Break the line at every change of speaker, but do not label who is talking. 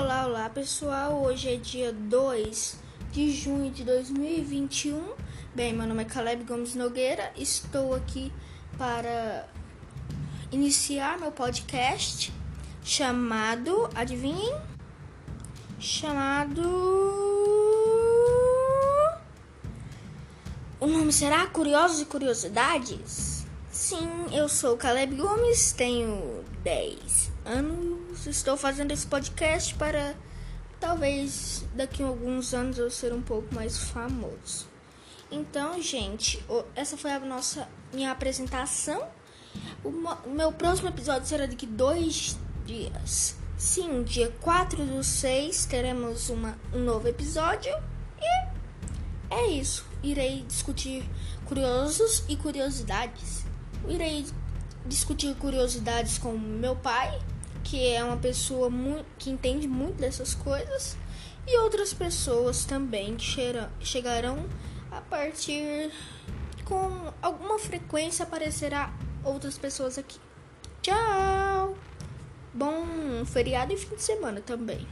Olá, olá pessoal. Hoje é dia 2 de junho de 2021. Bem, meu nome é Caleb Gomes Nogueira. Estou aqui para iniciar meu podcast chamado, adivinhem? Chamado. O nome será Curiosos e Curiosidades? Sim, eu sou Caleb Gomes, tenho 10 anos. Estou fazendo esse podcast para talvez daqui a alguns anos eu ser um pouco mais famoso. Então, gente, essa foi a nossa minha apresentação. O meu próximo episódio será daqui dois dias. Sim, dia 4 do 6 teremos uma, um novo episódio. E é isso. Irei discutir curiosos e curiosidades. Irei discutir curiosidades com meu pai, que é uma pessoa que entende muito dessas coisas, e outras pessoas também que chegarão a partir com alguma frequência aparecerá outras pessoas aqui. Tchau! Bom feriado e fim de semana também.